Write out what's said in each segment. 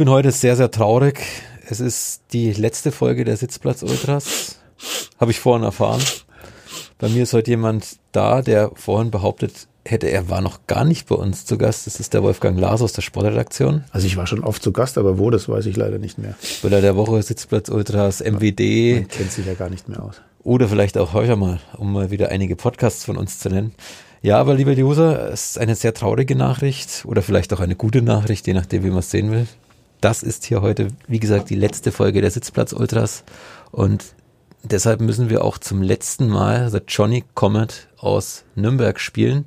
bin heute sehr, sehr traurig. Es ist die letzte Folge der Sitzplatz Ultras. Habe ich vorhin erfahren. Bei mir ist heute jemand da, der vorhin behauptet hätte, er war noch gar nicht bei uns zu Gast. Das ist der Wolfgang Lars aus der Sportredaktion. Also ich war schon oft zu Gast, aber wo, das weiß ich leider nicht mehr. Spieler der Woche, Sitzplatz Ultras, MWD. Man kennt sich ja gar nicht mehr aus. Oder vielleicht auch heute mal, um mal wieder einige Podcasts von uns zu nennen. Ja, aber lieber User, es ist eine sehr traurige Nachricht oder vielleicht auch eine gute Nachricht, je nachdem, wie man es sehen will. Das ist hier heute, wie gesagt, die letzte Folge der Sitzplatz Ultras und deshalb müssen wir auch zum letzten Mal The Johnny Comet aus Nürnberg spielen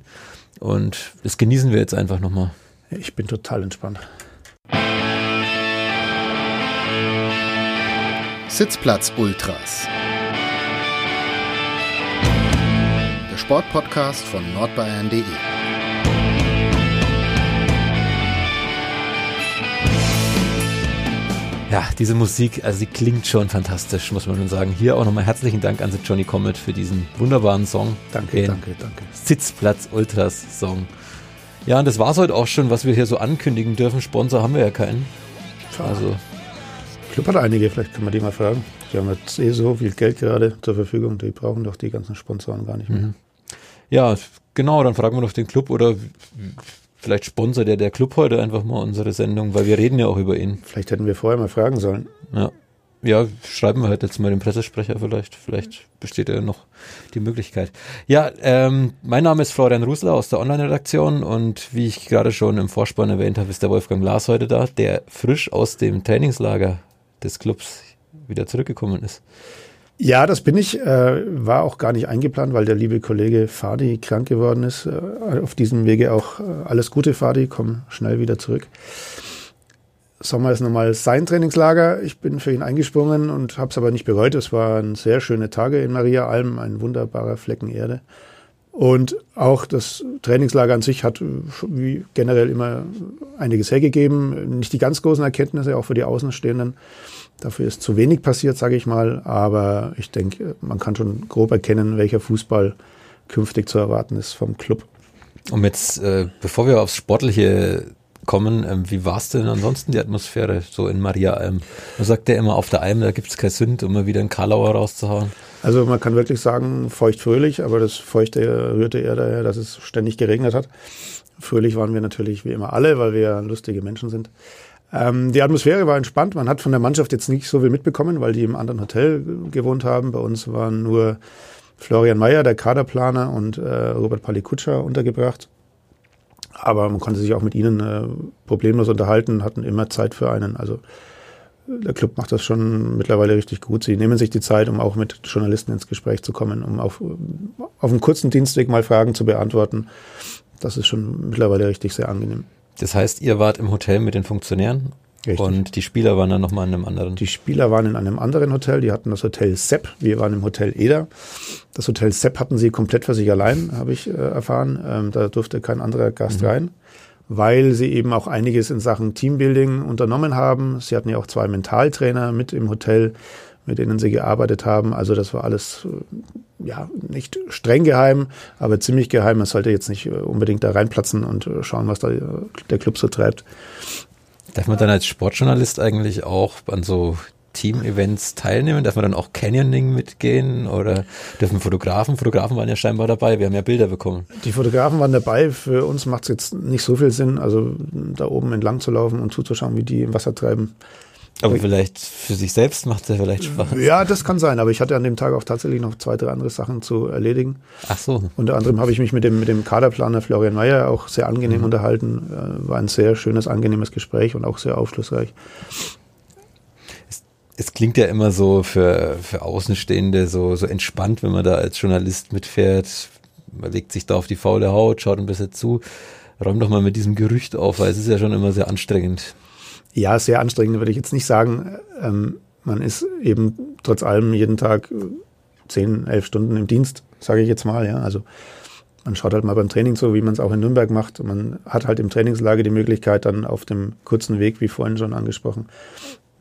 und das genießen wir jetzt einfach nochmal. Ich bin total entspannt. Sitzplatz Ultras. Der Sportpodcast von nordbayern.de. Ja, diese Musik, also sie klingt schon fantastisch, muss man schon sagen. Hier auch nochmal herzlichen Dank an The Johnny Comet für diesen wunderbaren Song. Danke, Den danke, danke. Sitzplatz Ultras Song. Ja, und das war's heute auch schon, was wir hier so ankündigen dürfen. Sponsor haben wir ja keinen. Also, Club hat einige, vielleicht können wir die mal fragen. Die haben jetzt eh so viel Geld gerade zur Verfügung, die brauchen doch die ganzen Sponsoren gar nicht mehr. Mhm. ja, genau, dann fragen wir doch den Club oder vielleicht sponsert der der Club heute einfach mal unsere Sendung, weil wir reden ja auch über ihn. Vielleicht hätten wir vorher mal fragen sollen. Ja. Ja, schreiben wir halt jetzt mal den Pressesprecher vielleicht. Vielleicht besteht ja noch die Möglichkeit. Ja, ähm, mein Name ist Florian Rusler aus der Online-Redaktion und wie ich gerade schon im Vorspann erwähnt habe, ist der Wolfgang Lars heute da, der frisch aus dem Trainingslager des Clubs wieder zurückgekommen ist. Ja, das bin ich. Äh, war auch gar nicht eingeplant, weil der liebe Kollege Fadi krank geworden ist. Äh, auf diesem Wege auch äh, alles Gute, Fadi. Komm schnell wieder zurück. Sommer ist nochmal sein Trainingslager. Ich bin für ihn eingesprungen und habe es aber nicht bereut. Es waren sehr schöne Tage in Maria Alm, ein wunderbarer Flecken Erde. Und auch das Trainingslager an sich hat wie generell immer einiges hergegeben. Nicht die ganz großen Erkenntnisse, auch für die Außenstehenden. Dafür ist zu wenig passiert, sage ich mal. Aber ich denke, man kann schon grob erkennen, welcher Fußball künftig zu erwarten ist vom Club. Und jetzt, äh, bevor wir aufs Sportliche kommen, ähm, wie war es denn ansonsten die Atmosphäre so in Maria Alm? Man sagt ja immer, auf der Alm, da gibt es kein Sünd, um mal wieder einen Karlauer rauszuhauen. Also man kann wirklich sagen, feucht-fröhlich, aber das Feuchte rührte eher daher, dass es ständig geregnet hat. Fröhlich waren wir natürlich wie immer alle, weil wir ja lustige Menschen sind. Ähm, die Atmosphäre war entspannt. Man hat von der Mannschaft jetzt nicht so viel mitbekommen, weil die im anderen Hotel gewohnt haben. Bei uns waren nur Florian Mayer, der Kaderplaner, und äh, Robert Palikutscher untergebracht. Aber man konnte sich auch mit ihnen äh, problemlos unterhalten, hatten immer Zeit für einen. Also der Club macht das schon mittlerweile richtig gut. Sie nehmen sich die Zeit, um auch mit Journalisten ins Gespräch zu kommen, um auf, auf einem kurzen Dienstweg mal Fragen zu beantworten. Das ist schon mittlerweile richtig sehr angenehm. Das heißt, ihr wart im Hotel mit den Funktionären Richtig. und die Spieler waren dann nochmal in einem anderen. Die Spieler waren in einem anderen Hotel, die hatten das Hotel Sepp, wir waren im Hotel Eder. Das Hotel Sepp hatten sie komplett für sich allein, habe ich äh, erfahren. Ähm, da durfte kein anderer Gast Mhm. rein, weil sie eben auch einiges in Sachen Teambuilding unternommen haben. Sie hatten ja auch zwei Mentaltrainer mit im Hotel, mit denen sie gearbeitet haben. Also das war alles äh, ja nicht streng geheim, aber ziemlich geheim. Man sollte jetzt nicht äh, unbedingt da reinplatzen und äh, schauen, was da der Club so treibt. Darf man dann als Sportjournalist eigentlich auch an so Team-Events teilnehmen? Darf man dann auch Canyoning mitgehen oder dürfen Fotografen? Fotografen waren ja scheinbar dabei. Wir haben ja Bilder bekommen. Die Fotografen waren dabei. Für uns macht es jetzt nicht so viel Sinn, also da oben entlang zu laufen und zuzuschauen, wie die im Wasser treiben. Aber vielleicht für sich selbst macht es ja vielleicht Spaß. Ja, das kann sein, aber ich hatte an dem Tag auch tatsächlich noch zwei, drei andere Sachen zu erledigen. Ach so. Unter anderem habe ich mich mit dem, mit dem Kaderplaner Florian Mayer auch sehr angenehm Mhm. unterhalten. Äh, War ein sehr schönes, angenehmes Gespräch und auch sehr aufschlussreich. Es klingt ja immer so für, für Außenstehende so, so entspannt, wenn man da als Journalist mitfährt. Man legt sich da auf die faule Haut, schaut ein bisschen zu. Räum doch mal mit diesem Gerücht auf, weil es ist ja schon immer sehr anstrengend. Ja, sehr anstrengend würde ich jetzt nicht sagen. Ähm, man ist eben trotz allem jeden Tag äh, zehn, elf Stunden im Dienst, sage ich jetzt mal. Ja, also man schaut halt mal beim Training so, wie man es auch in Nürnberg macht. Man hat halt im Trainingslager die Möglichkeit, dann auf dem kurzen Weg, wie vorhin schon angesprochen,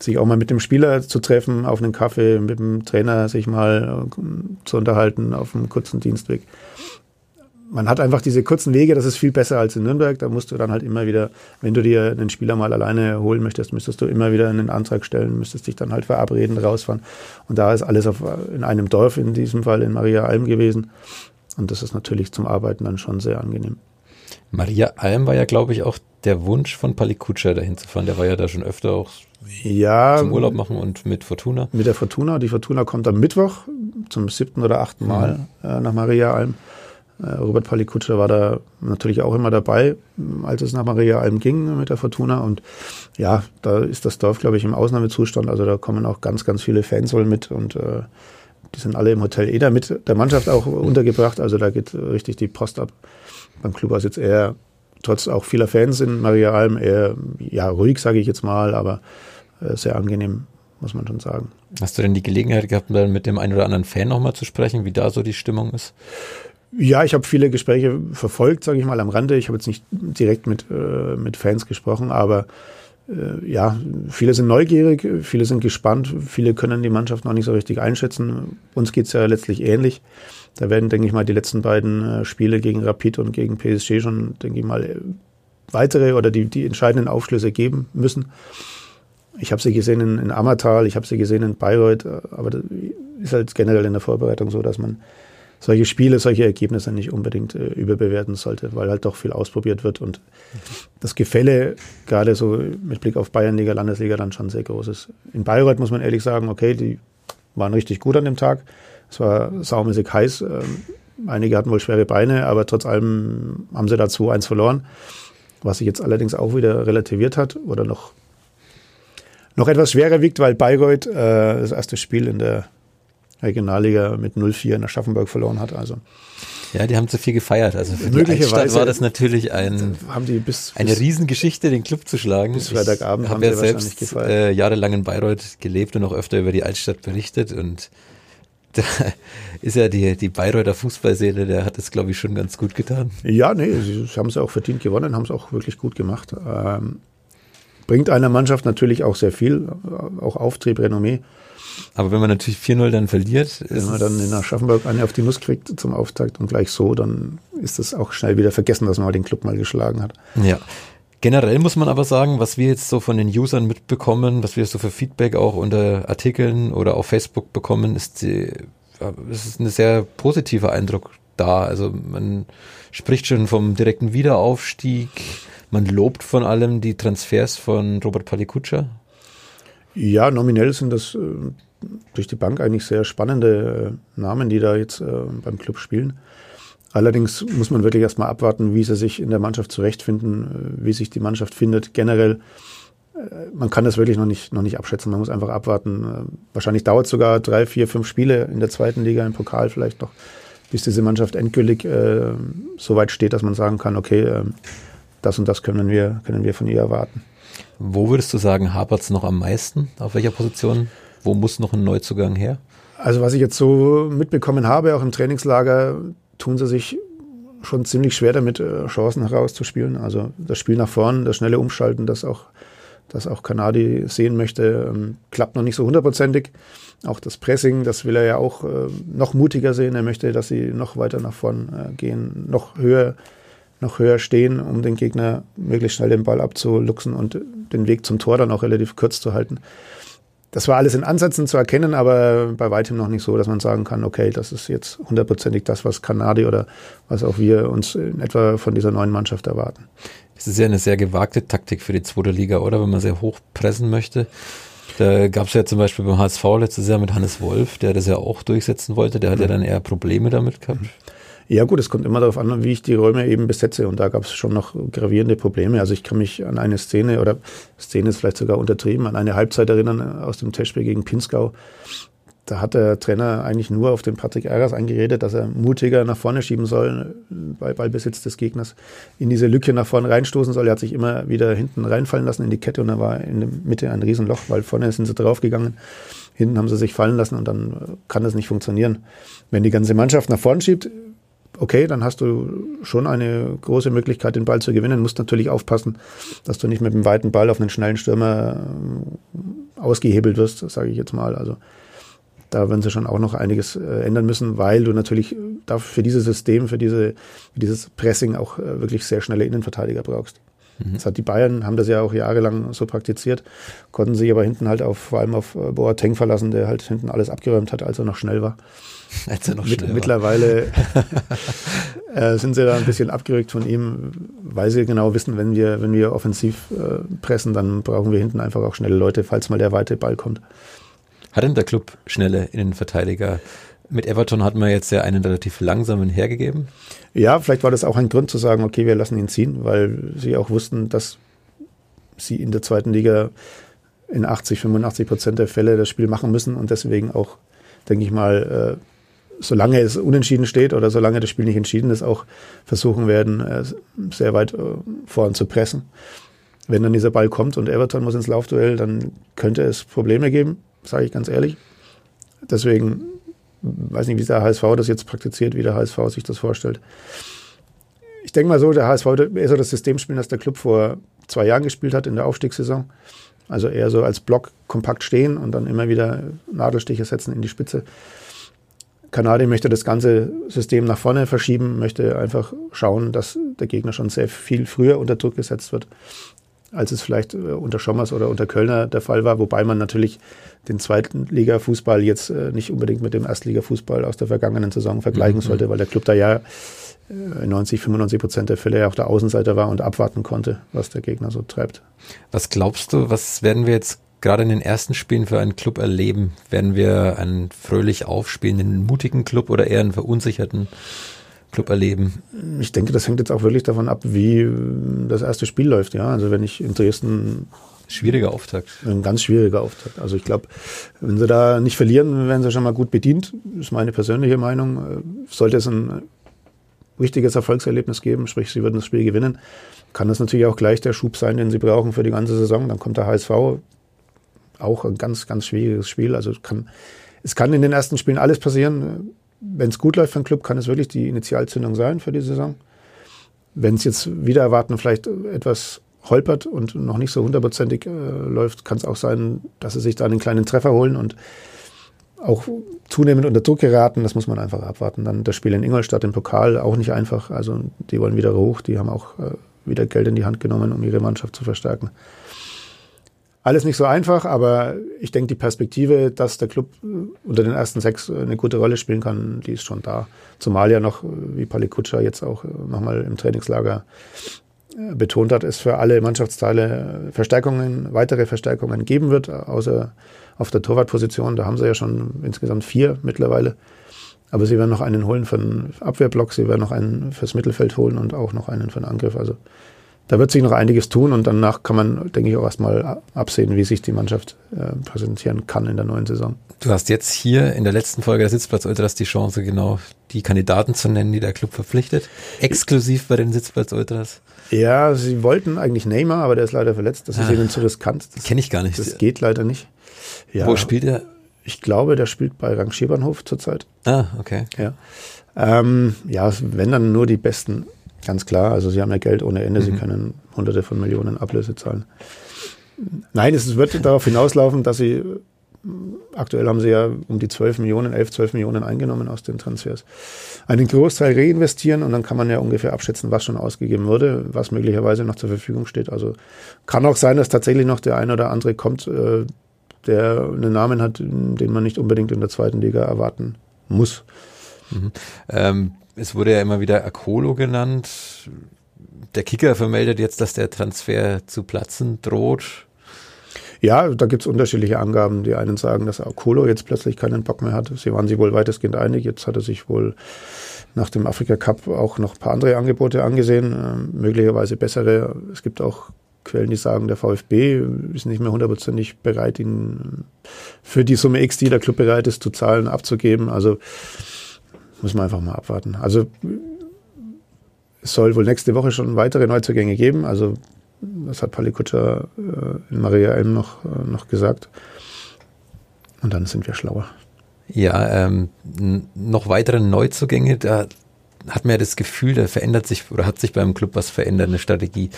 sich auch mal mit dem Spieler zu treffen, auf einen Kaffee, mit dem Trainer sich mal äh, zu unterhalten auf einem kurzen Dienstweg. man hat einfach diese kurzen Wege, das ist viel besser als in Nürnberg. Da musst du dann halt immer wieder, wenn du dir einen Spieler mal alleine holen möchtest, müsstest du immer wieder einen Antrag stellen, müsstest dich dann halt verabreden, rausfahren. Und da ist alles auf, in einem Dorf, in diesem Fall in Maria Alm gewesen. Und das ist natürlich zum Arbeiten dann schon sehr angenehm. Maria Alm war ja, glaube ich, auch der Wunsch von Palikutscher dahin zu fahren. Der war ja da schon öfter auch ja, zum Urlaub machen und mit Fortuna. Mit der Fortuna. Die Fortuna kommt am Mittwoch zum siebten oder achten Mal mhm. äh, nach Maria Alm. Äh, Robert Palikutscher war da natürlich auch immer dabei, als es nach Maria Alm ging mit der Fortuna. Und ja, da ist das Dorf, glaube ich, im Ausnahmezustand. Also da kommen auch ganz, ganz viele Fans wohl mit und äh, die sind alle im Hotel Eder mit der Mannschaft auch untergebracht. Also da geht richtig die Post ab. Beim Club war es jetzt eher, trotz auch vieler Fans in Maria Alm, eher ja, ruhig, sage ich jetzt mal, aber äh, sehr angenehm, muss man schon sagen. Hast du denn die Gelegenheit gehabt, mit dem einen oder anderen Fan nochmal zu sprechen, wie da so die Stimmung ist? Ja, ich habe viele Gespräche verfolgt, sage ich mal, am Rande. Ich habe jetzt nicht direkt mit, äh, mit Fans gesprochen, aber ja, viele sind neugierig, viele sind gespannt, viele können die Mannschaft noch nicht so richtig einschätzen. Uns geht's ja letztlich ähnlich. Da werden, denke ich mal, die letzten beiden äh, Spiele gegen Rapid und gegen PSG schon, denke ich mal, weitere oder die, die entscheidenden Aufschlüsse geben müssen. Ich habe sie gesehen in, in Ammertal, ich habe sie gesehen in Bayreuth, äh, aber das ist halt generell in der Vorbereitung so, dass man solche Spiele, solche Ergebnisse nicht unbedingt äh, überbewerten sollte, weil halt doch viel ausprobiert wird und das Gefälle gerade so mit Blick auf Bayernliga, Landesliga dann schon sehr groß ist. In Bayreuth muss man ehrlich sagen, okay, die waren richtig gut an dem Tag. Es war saumäßig heiß. Ähm, einige hatten wohl schwere Beine, aber trotz allem haben sie dazu eins verloren, was sich jetzt allerdings auch wieder relativiert hat oder noch noch etwas schwerer wiegt, weil Bayreuth äh, das erste Spiel in der Regionalliga mit 0-4 in Aschaffenburg verloren hat. Also ja, die haben zu viel gefeiert. Also für Möglicherweise die war das natürlich ein, haben die bis, bis, eine Riesengeschichte, den Club zu schlagen. Bis Freitagabend ich haben ja selbst gefeiert. Äh, jahrelang in Bayreuth gelebt und auch öfter über die Altstadt berichtet und da ist ja die, die Bayreuther Fußballseele, der hat es, glaube ich, schon ganz gut getan. Ja, nee, sie haben es auch verdient gewonnen, haben es auch wirklich gut gemacht. Ähm, bringt einer Mannschaft natürlich auch sehr viel, auch Auftrieb, Renommee. Aber wenn man natürlich 4-0 dann verliert. Wenn man dann in Aschaffenburg eine auf die Nuss kriegt zum Auftakt und gleich so, dann ist das auch schnell wieder vergessen, dass man mal den Club mal geschlagen hat. Ja. Generell muss man aber sagen, was wir jetzt so von den Usern mitbekommen, was wir so für Feedback auch unter Artikeln oder auf Facebook bekommen, ist, die, ist ein sehr positiver Eindruck da. Also man spricht schon vom direkten Wiederaufstieg. Man lobt von allem die Transfers von Robert Palikutscher, ja, nominell sind das äh, durch die Bank eigentlich sehr spannende äh, Namen, die da jetzt äh, beim Club spielen. Allerdings muss man wirklich erstmal abwarten, wie sie sich in der Mannschaft zurechtfinden, äh, wie sich die Mannschaft findet. Generell, äh, man kann das wirklich noch nicht, noch nicht abschätzen. Man muss einfach abwarten. Äh, wahrscheinlich dauert es sogar drei, vier, fünf Spiele in der zweiten Liga, im Pokal vielleicht noch, bis diese Mannschaft endgültig so weit steht, dass man sagen kann, okay, das und das können wir, können wir von ihr erwarten. Wo würdest du sagen, hapert es noch am meisten? Auf welcher Position? Wo muss noch ein Neuzugang her? Also was ich jetzt so mitbekommen habe, auch im Trainingslager, tun sie sich schon ziemlich schwer damit, äh, Chancen herauszuspielen. Also das Spiel nach vorn, das schnelle Umschalten, das auch, das auch Kanadi sehen möchte, ähm, klappt noch nicht so hundertprozentig. Auch das Pressing, das will er ja auch äh, noch mutiger sehen. Er möchte, dass sie noch weiter nach vorn äh, gehen, noch höher noch höher stehen, um den Gegner möglichst schnell den Ball abzuluxen und den Weg zum Tor dann auch relativ kurz zu halten. Das war alles in Ansätzen zu erkennen, aber bei weitem noch nicht so, dass man sagen kann, okay, das ist jetzt hundertprozentig das, was Kanadi oder was auch wir uns in etwa von dieser neuen Mannschaft erwarten. Das ist ja eine sehr gewagte Taktik für die zweite Liga, oder? Wenn man sehr hoch pressen möchte. Da gab es ja zum Beispiel beim HSV letztes Jahr mit Hannes Wolf, der das ja auch durchsetzen wollte. Der hat mhm. ja dann eher Probleme damit gehabt. Ja gut, es kommt immer darauf an, wie ich die Räume eben besetze und da gab es schon noch gravierende Probleme. Also ich kann mich an eine Szene oder Szene ist vielleicht sogar untertrieben, an eine Halbzeit erinnern aus dem Testspiel gegen Pinskau. Da hat der Trainer eigentlich nur auf den Patrick Eras eingeredet, dass er mutiger nach vorne schieben soll bei Ballbesitz des Gegners, in diese Lücke nach vorne reinstoßen soll. Er hat sich immer wieder hinten reinfallen lassen in die Kette und da war in der Mitte ein Riesenloch, weil vorne sind sie draufgegangen. Hinten haben sie sich fallen lassen und dann kann das nicht funktionieren. Wenn die ganze Mannschaft nach vorne schiebt, okay, dann hast du schon eine große Möglichkeit, den Ball zu gewinnen. Musst natürlich aufpassen, dass du nicht mit dem weiten Ball auf einen schnellen Stürmer äh, ausgehebelt wirst, sage ich jetzt mal. Also da werden sie schon auch noch einiges äh, ändern müssen, weil du natürlich da für dieses System, für diese, für dieses Pressing auch äh, wirklich sehr schnelle Innenverteidiger brauchst. Mhm. Das hat die Bayern, haben das ja auch jahrelang so praktiziert, konnten sich aber hinten halt auf, vor allem auf äh, Boateng verlassen, der halt hinten alles abgeräumt hat, als er noch schnell war. Er noch Mit. Mittlerweile äh, sind sie da ein bisschen abgerückt von ihm, weil sie genau wissen, wenn wir, wenn wir offensiv äh, pressen, dann brauchen wir hinten einfach auch schnelle Leute, falls mal der weite Ball kommt. Hat denn der Club schnelle Innenverteidiger? Mit Everton hat man jetzt ja einen relativ langsamen hergegeben. Ja, vielleicht war das auch ein Grund zu sagen, okay, wir lassen ihn ziehen, weil sie auch wussten, dass sie in der zweiten Liga in 80, 85 Prozent der Fälle das Spiel machen müssen und deswegen auch, denke ich mal, äh, solange es unentschieden steht oder solange das Spiel nicht entschieden ist, auch versuchen werden, äh, sehr weit äh, vorn zu pressen. Wenn dann dieser Ball kommt und Everton muss ins Laufduell, dann könnte es Probleme geben, sage ich ganz ehrlich. Deswegen weiß nicht, wie der HSV das jetzt praktiziert, wie der HSV sich das vorstellt. Ich denke mal so, der HSV wird eher so das System spielen, das der Club vor zwei Jahren gespielt hat in der Aufstiegssaison. Also eher so als Block kompakt stehen und dann immer wieder Nadelstiche setzen in die Spitze. Kanadier möchte das ganze System nach vorne verschieben, möchte einfach schauen, dass der Gegner schon sehr viel früher unter Druck gesetzt wird, als es vielleicht äh, unter Schommers oder unter Kölner der Fall war, wobei man natürlich den zweiten Liga-Fußball jetzt äh, nicht unbedingt mit dem Erstliga-Fußball aus der vergangenen Saison vergleichen mhm. sollte, weil der Club da ja 90, äh, 95 Prozent der Fälle ja auch der Außenseiter war und abwarten konnte, was der Gegner so treibt. Was glaubst du, was werden wir jetzt gerade in den ersten Spielen für einen Club erleben? Werden wir einen fröhlich aufspielenden, mutigen Club oder eher einen verunsicherten Club erleben? Ich denke, das hängt jetzt auch wirklich davon ab, wie das erste Spiel läuft. Ja, also wenn ich in Dresden Schwieriger Auftakt. Ein ganz schwieriger Auftakt. Also ich glaube, wenn sie da nicht verlieren, werden sie schon mal gut bedient. Das ist meine persönliche Meinung. Sollte es ein richtiges Erfolgserlebnis geben, sprich, sie würden das Spiel gewinnen, kann das natürlich auch gleich der Schub sein, den sie brauchen für die ganze Saison. Dann kommt der HSV, auch ein ganz, ganz schwieriges Spiel. Also kann, es kann in den ersten Spielen alles passieren. Wenn es gut läuft für den Club, kann es wirklich die Initialzündung sein für die Saison. Wenn es jetzt wieder erwarten, vielleicht etwas holpert und noch nicht so hundertprozentig äh, läuft, kann es auch sein, dass sie sich da einen kleinen Treffer holen und auch zunehmend unter Druck geraten. Das muss man einfach abwarten. Dann das Spiel in Ingolstadt im Pokal auch nicht einfach. Also die wollen wieder hoch. Die haben auch äh, wieder Geld in die Hand genommen, um ihre Mannschaft zu verstärken. Alles nicht so einfach, aber ich denke, die Perspektive, dass der Club äh, unter den ersten sechs eine gute Rolle spielen kann, die ist schon da. Zumal ja noch, äh, wie Palikutscha jetzt auch äh, nochmal im Trainingslager betont hat, es für alle Mannschaftsteile Verstärkungen, weitere Verstärkungen geben wird, außer auf der Torwartposition. Da haben sie ja schon insgesamt vier mittlerweile. Aber sie werden noch einen holen für den Abwehrblock, sie werden noch einen fürs Mittelfeld holen und auch noch einen für den Angriff. Also da wird sich noch einiges tun und danach kann man, denke ich, auch erstmal absehen, wie sich die Mannschaft äh, präsentieren kann in der neuen Saison. Du hast jetzt hier in der letzten Folge der Sitzplatz Ultras die Chance, genau die Kandidaten zu nennen, die der Club verpflichtet. Exklusiv bei den Sitzplatz Ultras. Ja, sie wollten eigentlich Neymar, aber der ist leider verletzt. Das ist ah, ihnen zu riskant. Kenne ich gar nicht. Das geht leider nicht. Ja, Wo spielt er? Ich glaube, der spielt bei Rangierbahnhof zurzeit. Ah, okay. Ja. Ähm, ja, wenn dann nur die besten Ganz klar, also sie haben ja Geld ohne Ende, mhm. sie können hunderte von Millionen Ablöse zahlen. Nein, es wird darauf hinauslaufen, dass sie, aktuell haben sie ja um die 12 Millionen, 11, 12 Millionen eingenommen aus den Transfers, einen Großteil reinvestieren und dann kann man ja ungefähr abschätzen, was schon ausgegeben wurde, was möglicherweise noch zur Verfügung steht. Also kann auch sein, dass tatsächlich noch der eine oder andere kommt, äh, der einen Namen hat, den man nicht unbedingt in der zweiten Liga erwarten muss. Mhm. Ähm, es wurde ja immer wieder Akolo genannt. Der Kicker vermeldet jetzt, dass der Transfer zu platzen droht. Ja, da gibt es unterschiedliche Angaben. Die einen sagen, dass Akolo jetzt plötzlich keinen Bock mehr hat. Sie waren sich wohl weitestgehend einig. Jetzt hat er sich wohl nach dem Afrika Cup auch noch ein paar andere Angebote angesehen, äh, möglicherweise bessere. Es gibt auch Quellen, die sagen, der VfB ist nicht mehr hundertprozentig bereit, ihn für die Summe X, die der Club bereit ist zu zahlen, abzugeben. Also muss man einfach mal abwarten. Also es soll wohl nächste Woche schon weitere Neuzugänge geben. Also das hat Palikutscher äh, in Maria Elm noch, äh, noch gesagt. Und dann sind wir schlauer. Ja, ähm, noch weitere Neuzugänge, da hat man ja das Gefühl, da verändert sich oder hat sich beim Club was verändert, eine Strategie.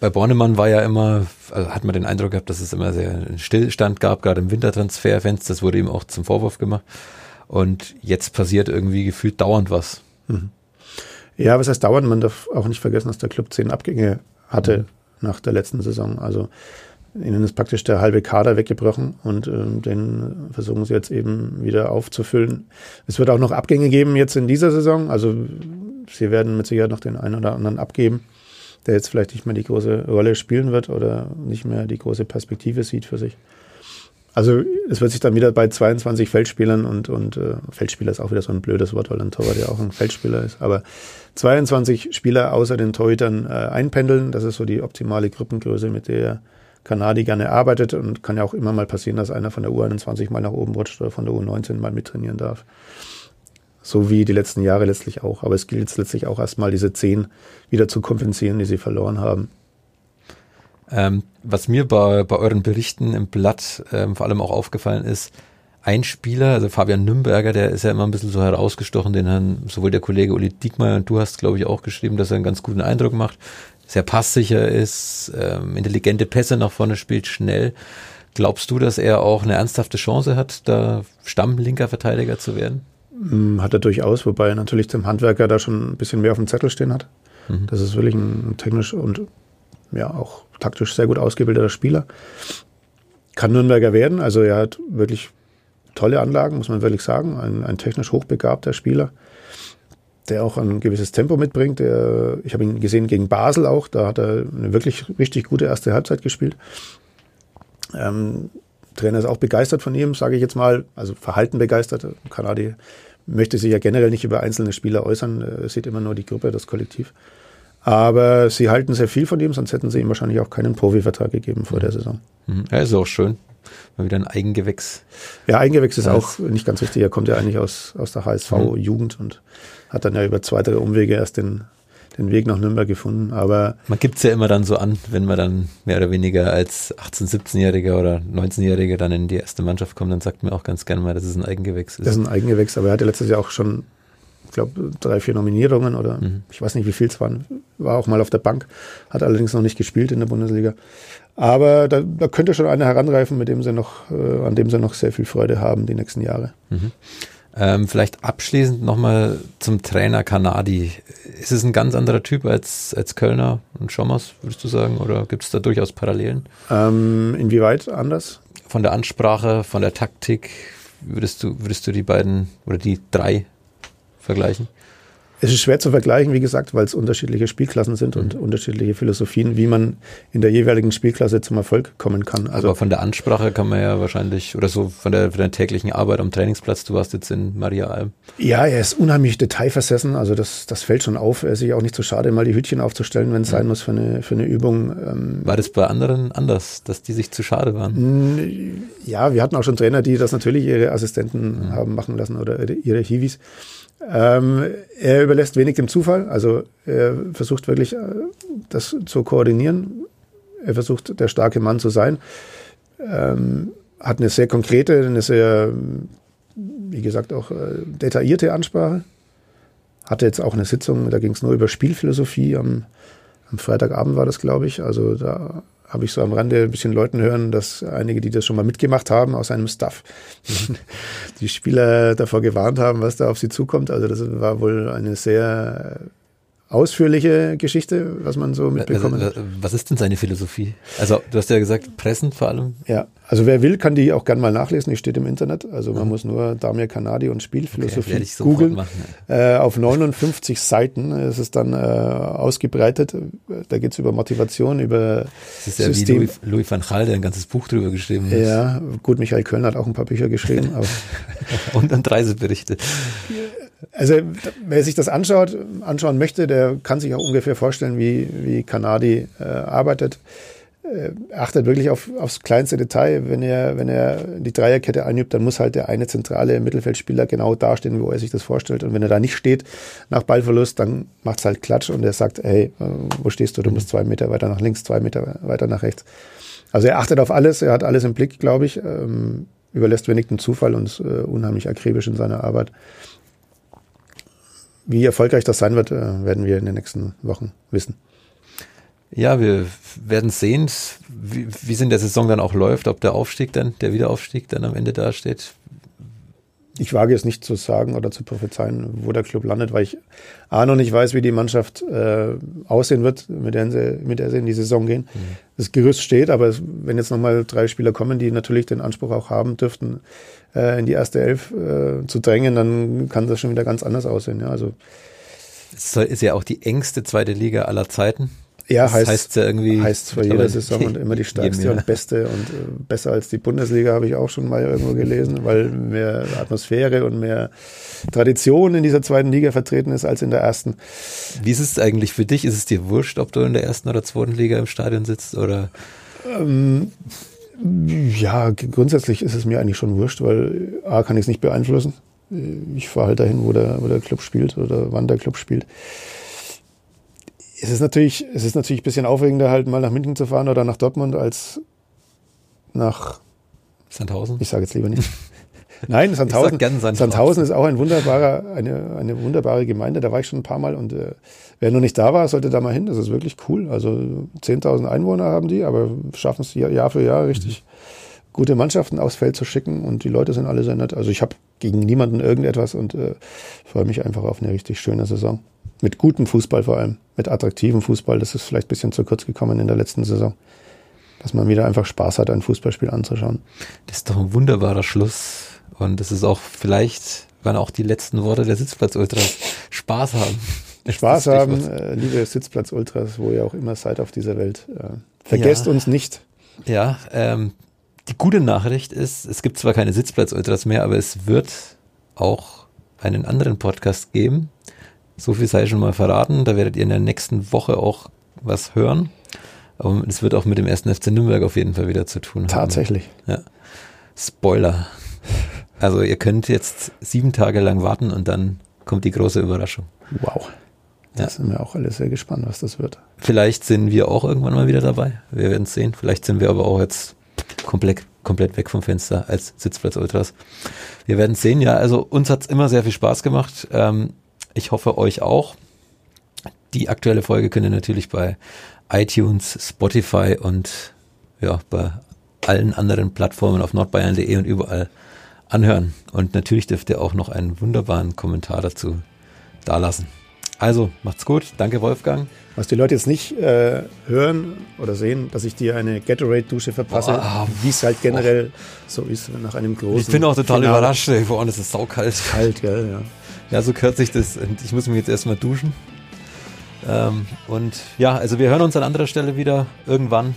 Bei Bornemann war ja immer, also hat man den Eindruck gehabt, dass es immer sehr einen Stillstand gab, gerade im Wintertransferfenster. Das wurde ihm auch zum Vorwurf gemacht. Und jetzt passiert irgendwie gefühlt dauernd was. Mhm. Ja, was heißt dauernd? Man darf auch nicht vergessen, dass der Club zehn Abgänge hatte mhm. nach der letzten Saison. Also ihnen ist praktisch der halbe Kader weggebrochen und ähm, den versuchen sie jetzt eben wieder aufzufüllen. Es wird auch noch Abgänge geben jetzt in dieser Saison. Also sie werden mit Sicherheit noch den einen oder anderen abgeben, der jetzt vielleicht nicht mehr die große Rolle spielen wird oder nicht mehr die große Perspektive sieht für sich. Also es wird sich dann wieder bei 22 Feldspielern und, und äh, Feldspieler ist auch wieder so ein blödes Wort, weil ein Torwart ja auch ein Feldspieler ist, aber 22 Spieler außer den Torhütern äh, einpendeln, das ist so die optimale Gruppengröße, mit der Kanadi gerne arbeitet und kann ja auch immer mal passieren, dass einer von der U21 mal nach oben rutscht oder von der U19 mal mittrainieren darf. So wie die letzten Jahre letztlich auch. Aber es gilt letztlich auch erstmal diese zehn wieder zu kompensieren, die sie verloren haben. Ähm, was mir bei, bei euren Berichten im Blatt ähm, vor allem auch aufgefallen ist, ein Spieler, also Fabian Nürnberger, der ist ja immer ein bisschen so herausgestochen, den haben sowohl der Kollege Uli Diekmeyer und du hast, glaube ich, auch geschrieben, dass er einen ganz guten Eindruck macht sehr passsicher ist, ähm, intelligente Pässe nach vorne spielt, schnell. Glaubst du, dass er auch eine ernsthafte Chance hat, da stammlinker Verteidiger zu werden? Mm, hat er durchaus, wobei er natürlich zum Handwerker da schon ein bisschen mehr auf dem Zettel stehen hat. Mhm. Das ist wirklich ein technisch und ja auch taktisch sehr gut ausgebildeter Spieler. Kann Nürnberger werden, also er hat wirklich tolle Anlagen, muss man wirklich sagen. Ein, ein technisch hochbegabter Spieler der auch ein gewisses Tempo mitbringt. Der, ich habe ihn gesehen gegen Basel auch, da hat er eine wirklich richtig gute erste Halbzeit gespielt. Ähm, Trainer ist auch begeistert von ihm, sage ich jetzt mal, also Verhalten begeistert. Kanadi möchte sich ja generell nicht über einzelne Spieler äußern, er sieht immer nur die Gruppe, das Kollektiv. Aber sie halten sehr viel von ihm, sonst hätten sie ihm wahrscheinlich auch keinen Profivertrag gegeben vor der Saison. Mhm. Ja, ist auch schön. Mal wieder ein Eigengewächs. Ja, Eigengewächs ist auch nicht ganz richtig. Er kommt ja eigentlich aus, aus der HSV-Jugend mhm. und hat dann ja über zwei, drei Umwege erst den, den Weg nach Nürnberg gefunden. Aber man gibt es ja immer dann so an, wenn man dann mehr oder weniger als 18-, 17-Jähriger oder 19-Jähriger dann in die erste Mannschaft kommt, dann sagt man auch ganz gerne mal, dass es ein Eigengewächs ist. Das ist ein Eigengewächs, aber er hatte letztes Jahr auch schon, glaube, drei, vier Nominierungen oder mhm. ich weiß nicht, wie viel es waren. War auch mal auf der Bank, hat allerdings noch nicht gespielt in der Bundesliga. Aber da, da könnte schon einer heranreifen, mit dem sie noch, äh, an dem sie noch sehr viel Freude haben die nächsten Jahre. Mhm. Ähm, vielleicht abschließend nochmal zum Trainer Kanadi. Ist es ein ganz anderer Typ als, als Kölner und Schommers, würdest du sagen? Oder gibt es da durchaus Parallelen? Ähm, inwieweit anders? Von der Ansprache, von der Taktik, würdest du, würdest du die beiden oder die drei vergleichen? Es ist schwer zu vergleichen, wie gesagt, weil es unterschiedliche Spielklassen sind mhm. und unterschiedliche Philosophien, wie man in der jeweiligen Spielklasse zum Erfolg kommen kann. Also Aber von der Ansprache kann man ja wahrscheinlich, oder so von der, von der täglichen Arbeit am Trainingsplatz, du warst jetzt in Maria Alm. Ja, er ist unheimlich detailversessen, also das, das fällt schon auf. Er ist sich auch nicht zu so schade, mal die Hütchen aufzustellen, wenn es mhm. sein muss für eine, für eine Übung. Ähm War das bei anderen anders, dass die sich zu schade waren? Ja, wir hatten auch schon Trainer, die das natürlich ihre Assistenten mhm. haben machen lassen oder ihre Hiwis. Ähm, er überlässt wenig dem Zufall, also er versucht wirklich, äh, das zu koordinieren. Er versucht, der starke Mann zu sein. Ähm, hat eine sehr konkrete, eine sehr, wie gesagt, auch äh, detaillierte Ansprache. Hatte jetzt auch eine Sitzung, da ging es nur über Spielphilosophie. Am, am Freitagabend war das, glaube ich. Also da habe ich so am Rande ein bisschen Leuten hören, dass einige, die das schon mal mitgemacht haben aus einem Staff, die Spieler davor gewarnt haben, was da auf sie zukommt. Also das war wohl eine sehr ausführliche Geschichte, was man so mitbekommen hat. Was ist denn seine Philosophie? Also du hast ja gesagt, Pressen vor allem. Ja, also wer will, kann die auch gern mal nachlesen. Die steht im Internet. Also man mhm. muss nur Damir Kanadi und Spielphilosophie okay, googeln. Äh, auf 59 Seiten ist es dann äh, ausgebreitet. Da geht es über Motivation, über Das ist ja System. wie Louis, Louis van Gaal, der ein ganzes Buch drüber geschrieben hat. Ja, gut, Michael Köln hat auch ein paar Bücher geschrieben. und dann Reiseberichte. Also wer sich das anschaut, anschauen möchte, der kann sich auch ungefähr vorstellen, wie, wie Kanadi äh, arbeitet. Äh, achtet wirklich auf, aufs kleinste Detail. Wenn er, wenn er die Dreierkette einübt, dann muss halt der eine zentrale Mittelfeldspieler genau dastehen, wo er sich das vorstellt. Und wenn er da nicht steht nach Ballverlust, dann macht's halt Klatsch und er sagt, hey, äh, wo stehst du? Du musst zwei Meter weiter nach links, zwei Meter weiter nach rechts. Also er achtet auf alles, er hat alles im Blick, glaube ich, ähm, überlässt wenig den Zufall und ist äh, unheimlich akribisch in seiner Arbeit wie erfolgreich das sein wird, äh, werden wir in den nächsten Wochen wissen. Ja, wir werden sehen, wie, wie es in der Saison dann auch läuft, ob der Aufstieg dann, der Wiederaufstieg dann am Ende dasteht. Ich wage es nicht zu sagen oder zu prophezeien, wo der Club landet, weil ich A noch nicht weiß, wie die Mannschaft äh, aussehen wird, mit der, sie, mit der sie in die Saison gehen. Mhm. Das Gerüst steht, aber es, wenn jetzt nochmal drei Spieler kommen, die natürlich den Anspruch auch haben dürften, äh, in die erste Elf äh, zu drängen, dann kann das schon wieder ganz anders aussehen. Ja, also es ist ja auch die engste zweite Liga aller Zeiten. Ja, heißt, heißt ja irgendwie. Heißt für jede Saison und immer die stärkste und beste und äh, besser als die Bundesliga habe ich auch schon mal irgendwo gelesen, weil mehr Atmosphäre und mehr Tradition in dieser zweiten Liga vertreten ist als in der ersten. Wie ist es eigentlich für dich? Ist es dir wurscht, ob du in der ersten oder zweiten Liga im Stadion sitzt oder? Ähm, ja, grundsätzlich ist es mir eigentlich schon wurscht, weil A kann ich es nicht beeinflussen. Ich fahre halt dahin, wo der, wo der Club spielt oder wann der Club spielt es ist natürlich, es ist natürlich ein bisschen aufregender, halt mal nach München zu fahren oder nach Dortmund als nach Sandhausen. Ich sage jetzt lieber nicht. Nein, Sandhausen, Sandhausen. Sandhausen ist auch ein wunderbarer, eine, eine wunderbare Gemeinde. Da war ich schon ein paar Mal und äh, wer noch nicht da war, sollte da mal hin. Das ist wirklich cool. Also 10.000 Einwohner haben die, aber schaffen es Jahr für Jahr richtig mhm. Gute Mannschaften aufs Feld zu schicken und die Leute sind alle sehr nett. Also ich habe gegen niemanden irgendetwas und äh, freue mich einfach auf eine richtig schöne Saison mit gutem Fußball vor allem, mit attraktivem Fußball. Das ist vielleicht ein bisschen zu kurz gekommen in der letzten Saison. Dass man wieder einfach Spaß hat, ein Fußballspiel anzuschauen. Das ist doch ein wunderbarer Schluss. Und das ist auch vielleicht, waren auch die letzten Worte der Sitzplatz-Ultras. Spaß haben. Spaß haben, äh, liebe Sitzplatz-Ultras, wo ihr auch immer seid auf dieser Welt. Äh, vergesst ja. uns nicht. Ja, ähm, die gute Nachricht ist, es gibt zwar keine Sitzplatz-Ultras mehr, aber es wird auch einen anderen Podcast geben, so viel sei schon mal verraten. Da werdet ihr in der nächsten Woche auch was hören. Aber es wird auch mit dem ersten FC Nürnberg auf jeden Fall wieder zu tun haben. Tatsächlich. Ja. Spoiler. Also ihr könnt jetzt sieben Tage lang warten und dann kommt die große Überraschung. Wow. Da ja. sind wir auch alle sehr gespannt, was das wird. Vielleicht sind wir auch irgendwann mal wieder dabei. Wir werden es sehen. Vielleicht sind wir aber auch jetzt komplett, komplett weg vom Fenster als Sitzplatz Ultras. Wir werden sehen. Ja, also uns hat es immer sehr viel Spaß gemacht. Ähm, ich hoffe euch auch. Die aktuelle Folge könnt ihr natürlich bei iTunes, Spotify und ja, bei allen anderen Plattformen auf nordbayern.de und überall anhören. Und natürlich dürft ihr auch noch einen wunderbaren Kommentar dazu dalassen. Also, macht's gut. Danke, Wolfgang. Was die Leute jetzt nicht äh, hören oder sehen, dass ich dir eine Gatorade-Dusche verpasse, oh, wie es halt generell oh. so ist nach einem großen. Ich bin auch total Finale. überrascht. Vor allem ist es saukalt. Kalt, gell, ja. Ja, so kürzt sich das. Und ich muss mich jetzt erstmal duschen. Ähm, und ja, also wir hören uns an anderer Stelle wieder irgendwann.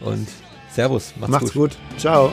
Und Servus, macht's, macht's gut. gut. Ciao.